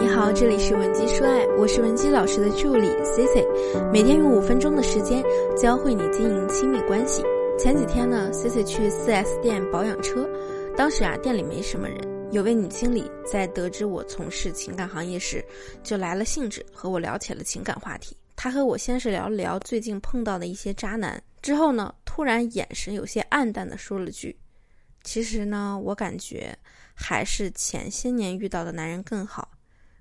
你好，这里是文姬说爱，我是文姬老师的助理 C C，每天用五分钟的时间教会你经营亲密关系。前几天呢，C C 去 4S 店保养车，当时啊店里没什么人，有位女经理在得知我从事情感行业时，就来了兴致和我聊起了情感话题。她和我先是聊了聊最近碰到的一些渣男，之后呢，突然眼神有些暗淡的说了句：“其实呢，我感觉还是前些年遇到的男人更好。”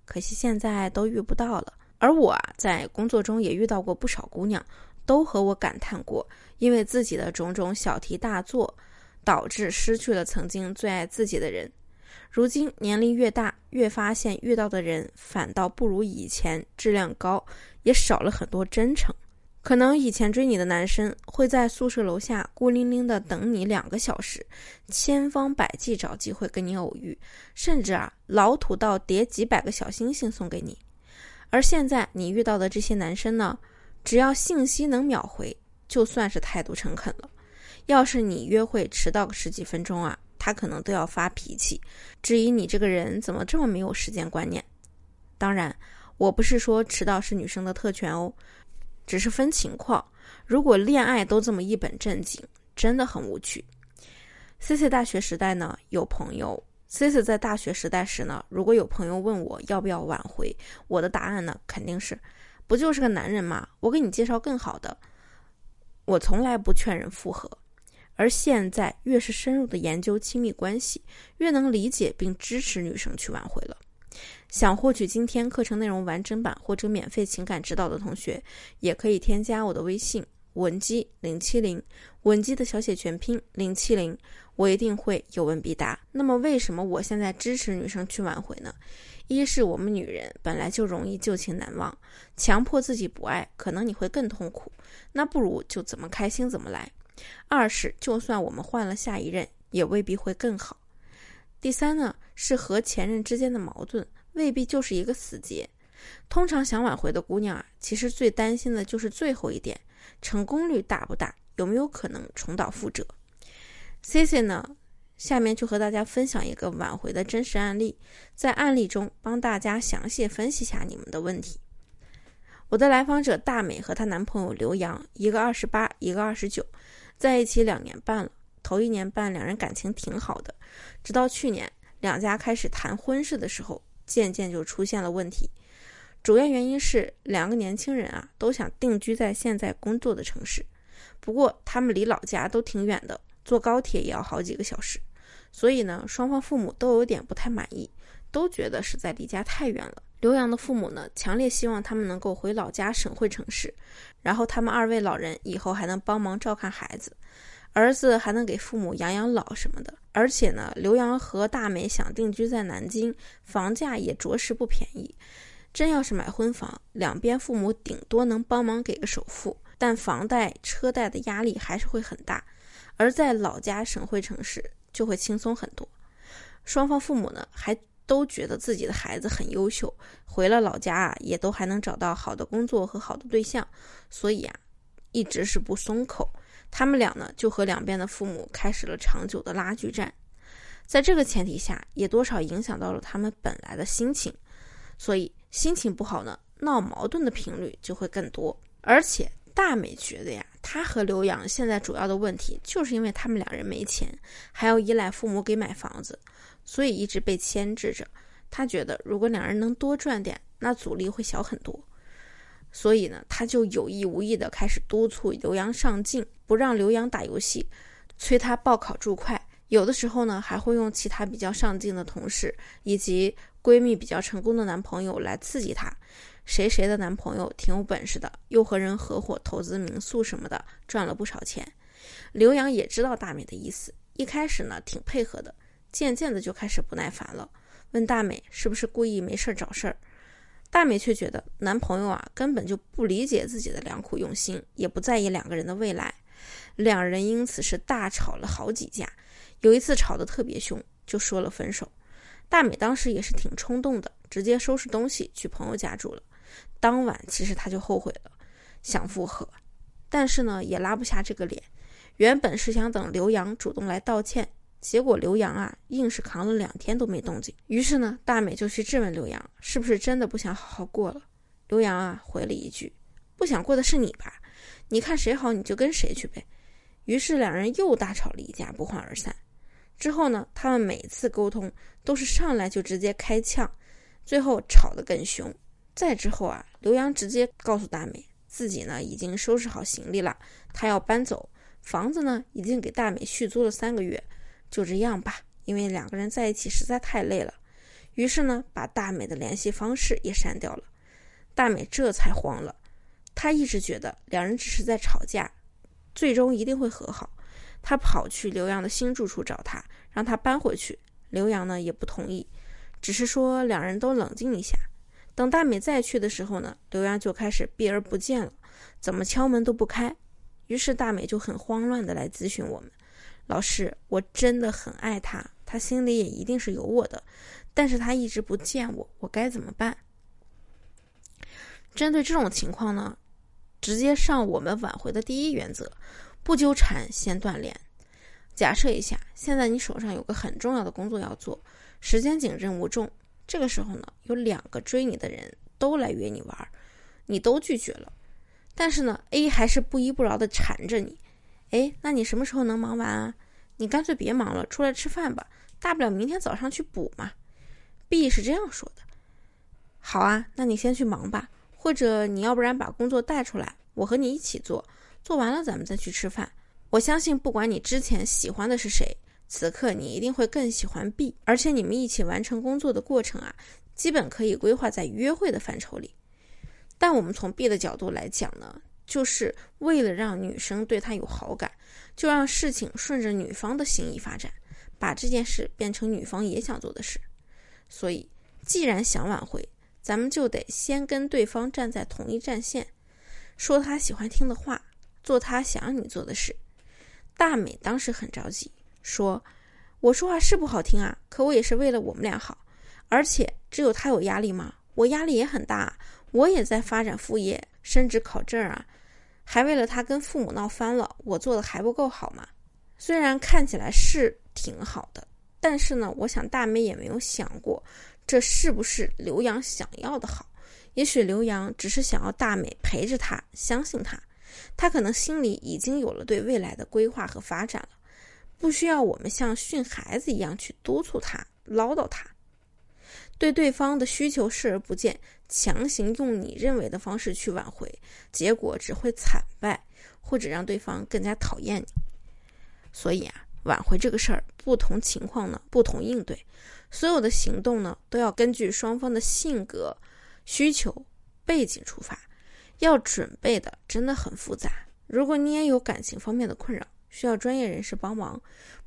可惜现在都遇不到了，而我啊，在工作中也遇到过不少姑娘，都和我感叹过，因为自己的种种小题大做，导致失去了曾经最爱自己的人。如今年龄越大，越发现遇到的人反倒不如以前质量高，也少了很多真诚。可能以前追你的男生会在宿舍楼下孤零零的等你两个小时，千方百计找机会跟你偶遇，甚至啊老土到叠几百个小星星送给你。而现在你遇到的这些男生呢，只要信息能秒回，就算是态度诚恳了。要是你约会迟到个十几分钟啊，他可能都要发脾气，质疑你这个人怎么这么没有时间观念。当然，我不是说迟到是女生的特权哦。只是分情况，如果恋爱都这么一本正经，真的很无趣。C C 大学时代呢，有朋友；C C 在大学时代时呢，如果有朋友问我要不要挽回，我的答案呢肯定是，不就是个男人吗？我给你介绍更好的。我从来不劝人复合，而现在越是深入的研究亲密关系，越能理解并支持女生去挽回了。想获取今天课程内容完整版或者免费情感指导的同学，也可以添加我的微信文姬零七零，文姬的小写全拼零七零，我一定会有问必答。那么，为什么我现在支持女生去挽回呢？一是我们女人本来就容易旧情难忘，强迫自己不爱，可能你会更痛苦，那不如就怎么开心怎么来。二是就算我们换了下一任，也未必会更好。第三呢，是和前任之间的矛盾。未必就是一个死结。通常想挽回的姑娘啊，其实最担心的就是最后一点，成功率大不大，有没有可能重蹈覆辙？C C 呢，下面就和大家分享一个挽回的真实案例，在案例中帮大家详细分析下你们的问题。我的来访者大美和她男朋友刘洋，一个二十八，一个二十九，在一起两年半了。头一年半两人感情挺好的，直到去年两家开始谈婚事的时候。渐渐就出现了问题，主要原因是两个年轻人啊都想定居在现在工作的城市，不过他们离老家都挺远的，坐高铁也要好几个小时，所以呢双方父母都有点不太满意，都觉得实在离家太远了。刘洋的父母呢强烈希望他们能够回老家省会城市，然后他们二位老人以后还能帮忙照看孩子。儿子还能给父母养养老什么的，而且呢，刘洋和大美想定居在南京，房价也着实不便宜。真要是买婚房，两边父母顶多能帮忙给个首付，但房贷、车贷的压力还是会很大。而在老家省会城市就会轻松很多。双方父母呢，还都觉得自己的孩子很优秀，回了老家啊，也都还能找到好的工作和好的对象，所以啊，一直是不松口。他们俩呢，就和两边的父母开始了长久的拉锯战，在这个前提下，也多少影响到了他们本来的心情，所以心情不好呢，闹矛盾的频率就会更多。而且大美觉得呀，她和刘洋现在主要的问题，就是因为他们两人没钱，还要依赖父母给买房子，所以一直被牵制着。她觉得，如果两人能多赚点，那阻力会小很多。所以呢，他就有意无意的开始督促刘洋上进，不让刘洋打游戏，催他报考注会。有的时候呢，还会用其他比较上进的同事以及闺蜜比较成功的男朋友来刺激他。谁谁的男朋友挺有本事的，又和人合伙投资民宿什么的，赚了不少钱。刘洋也知道大美的意思，一开始呢挺配合的，渐渐的就开始不耐烦了，问大美是不是故意没事找事儿。大美却觉得男朋友啊根本就不理解自己的良苦用心，也不在意两个人的未来，两人因此是大吵了好几架。有一次吵得特别凶，就说了分手。大美当时也是挺冲动的，直接收拾东西去朋友家住了。当晚其实她就后悔了，想复合，但是呢也拉不下这个脸。原本是想等刘洋主动来道歉，结果刘洋啊，硬是扛了两天都没动静。于是呢，大美就去质问刘洋，是不是真的不想好好过了？刘洋啊，回了一句：“不想过的是你吧？你看谁好你就跟谁去呗。”于是两人又大吵了一架，不欢而散。之后呢，他们每次沟通都是上来就直接开呛，最后吵得更凶。再之后啊，刘洋直接告诉大美，自己呢已经收拾好行李了，他要搬走，房子呢已经给大美续租了三个月。就这样吧，因为两个人在一起实在太累了。于是呢，把大美的联系方式也删掉了。大美这才慌了，她一直觉得两人只是在吵架，最终一定会和好。她跑去刘洋的新住处找他，让他搬回去。刘洋呢也不同意，只是说两人都冷静一下。等大美再去的时候呢，刘洋就开始避而不见了，怎么敲门都不开。于是大美就很慌乱的来咨询我们。老师，我真的很爱他，他心里也一定是有我的，但是他一直不见我，我该怎么办？针对这种情况呢，直接上我们挽回的第一原则：不纠缠，先断联。假设一下，现在你手上有个很重要的工作要做，时间紧，任务重，这个时候呢，有两个追你的人都来约你玩，你都拒绝了，但是呢，A 还是不依不饶的缠着你。哎，那你什么时候能忙完啊？你干脆别忙了，出来吃饭吧，大不了明天早上去补嘛。B 是这样说的。好啊，那你先去忙吧，或者你要不然把工作带出来，我和你一起做，做完了咱们再去吃饭。我相信，不管你之前喜欢的是谁，此刻你一定会更喜欢 B，而且你们一起完成工作的过程啊，基本可以规划在约会的范畴里。但我们从 B 的角度来讲呢？就是为了让女生对他有好感，就让事情顺着女方的心意发展，把这件事变成女方也想做的事。所以，既然想挽回，咱们就得先跟对方站在同一战线，说他喜欢听的话，做他想让你做的事。大美当时很着急，说：“我说话是不好听啊，可我也是为了我们俩好，而且只有他有压力吗？我压力也很大，我也在发展副业，升职考证啊。”还为了他跟父母闹翻了，我做的还不够好吗？虽然看起来是挺好的，但是呢，我想大美也没有想过，这是不是刘洋想要的好？也许刘洋只是想要大美陪着他，相信他，他可能心里已经有了对未来的规划和发展了，不需要我们像训孩子一样去督促他、唠叨他。对对方的需求视而不见，强行用你认为的方式去挽回，结果只会惨败，或者让对方更加讨厌你。所以啊，挽回这个事儿，不同情况呢不同应对，所有的行动呢都要根据双方的性格、需求、背景出发，要准备的真的很复杂。如果你也有感情方面的困扰，需要专业人士帮忙，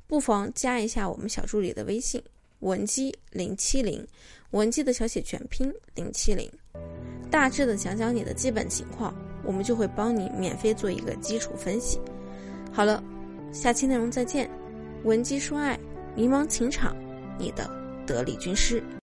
不妨加一下我们小助理的微信。文姬零七零，文姬的小写全拼零七零，大致的讲讲你的基本情况，我们就会帮你免费做一个基础分析。好了，下期内容再见。文姬说爱，迷茫情场，你的得力军师。